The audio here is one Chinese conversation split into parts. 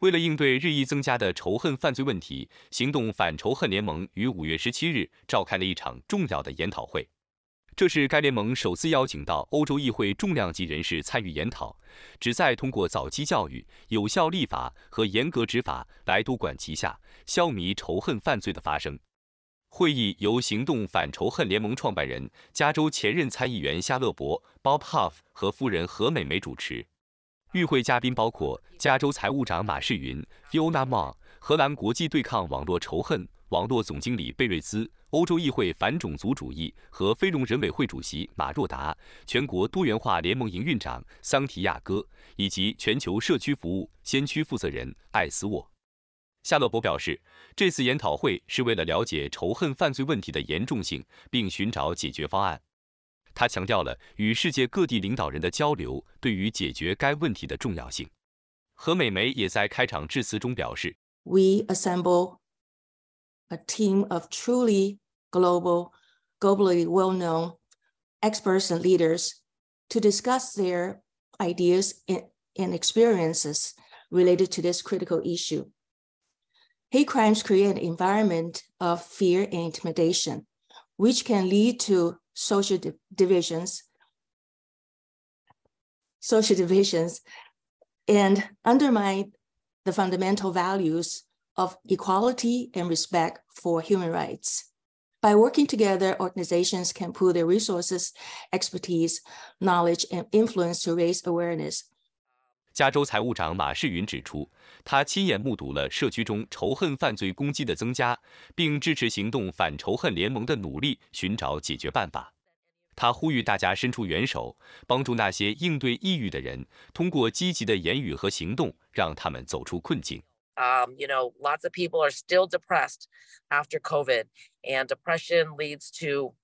为了应对日益增加的仇恨犯罪问题，行动反仇恨联盟于五月十七日召开了一场重要的研讨会。这是该联盟首次邀请到欧洲议会重量级人士参与研讨，旨在通过早期教育、有效立法和严格执法来督管旗下，消弭仇恨犯罪的发生。会议由行动反仇恨联盟创办人、加州前任参议员夏勒伯 （Bob Huff） 和夫人何美美主持。与会嘉宾包括加州财务长马世云 （Fiona Ma）、荷兰国际对抗网络仇恨网络总经理贝瑞兹、欧洲议会反种族主义和非农人委会主席马若达、全国多元化联盟营运长桑提亚哥以及全球社区服务先驱负责人艾斯沃。夏勒伯表示，这次研讨会是为了了解仇恨犯罪问题的严重性，并寻找解决方案。他强调了与世界各地领导人的交流对于解决该问题的重要性。何美梅也在开场致辞中表示：“We assemble a team of truly global, globally well-known experts and leaders to discuss their ideas and experiences related to this critical issue. Hate crimes create an environment of fear and intimidation, which can lead to social divisions, social divisions, and undermine the fundamental values of equality and respect for human rights. By working together, organizations can pool their resources, expertise, knowledge, and influence to raise awareness 加州财务长马世云指出，他亲眼目睹了社区中仇恨犯罪攻击的增加，并支持行动反仇恨联盟的努力，寻找解决办法。他呼吁大家伸出援手，帮助那些应对抑郁的人，通过积极的言语和行动，让他们走出困境。Um, you know, lots of people are still depressed after COVID, and depression leads to,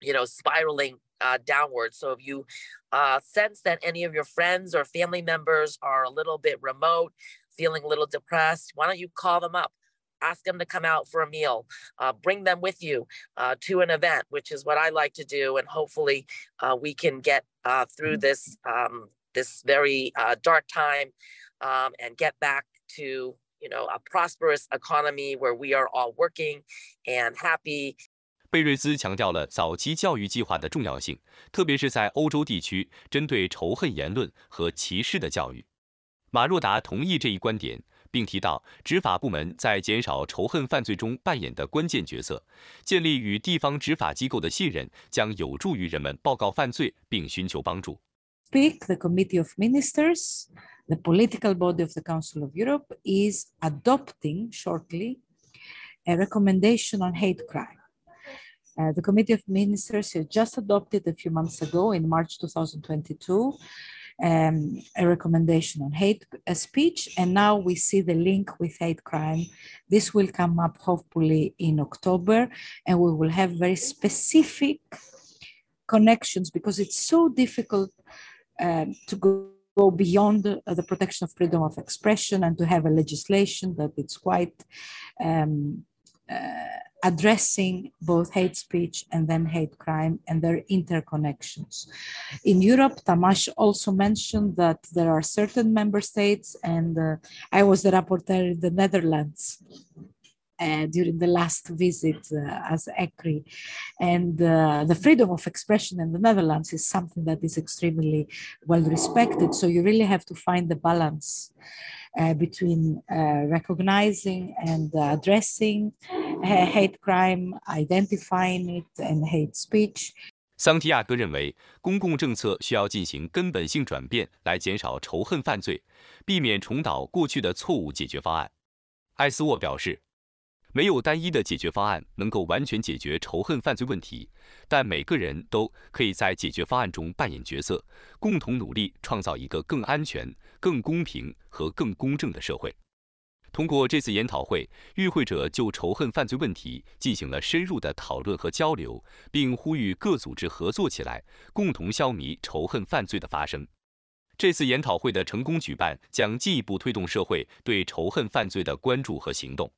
you know, spiraling uh, downward. So if you uh, sense that any of your friends or family members are a little bit remote, feeling a little depressed, why don't you call them up? Ask them to come out for a meal. Uh, bring them with you uh, to an event, which is what I like to do, and hopefully uh, we can get uh, through mm-hmm. this um, this very dark time um, and get back to you know a prosperous economy where we are all working and happy 贝瑞兹强调了早期教育计划的重要性，特别是在欧洲地区针对仇恨言论和歧视的教育。马若达同意这一观点，并提到执法部门在减少仇恨犯罪中扮演的关键角色。建立与地方执法机构的信任，将有助于人们报告犯罪并寻求帮助。Speak the Committee of Ministers, the political body of the Council of Europe, is adopting shortly a recommendation on hate crime. Uh, the Committee of Ministers just adopted a few months ago in March 2022 um, a recommendation on hate speech, and now we see the link with hate crime. This will come up hopefully in October, and we will have very specific connections because it's so difficult um, to go go beyond uh, the protection of freedom of expression and to have a legislation that it's quite um, uh, addressing both hate speech and then hate crime and their interconnections. In Europe, Tamash also mentioned that there are certain member states, and uh, I was the rapporteur in the Netherlands uh, during the last visit uh, as ECRI. And uh, the freedom of expression in the Netherlands is something that is extremely well respected. So you really have to find the balance uh, between uh, recognizing and addressing hate crime, identifying it, and hate speech. 桑提亚哥认为，公共政策需要进行根本性转变，来减少仇恨犯罪，避免重蹈过去的错误解决方案。艾斯沃表示，没有单一的解决方案能够完全解决仇恨犯罪问题，但每个人都可以在解决方案中扮演角色，共同努力创造一个更安全、更公平和更公正的社会。通过这次研讨会，与会者就仇恨犯罪问题进行了深入的讨论和交流，并呼吁各组织合作起来，共同消弭仇恨犯罪的发生。这次研讨会的成功举办，将进一步推动社会对仇恨犯罪的关注和行动。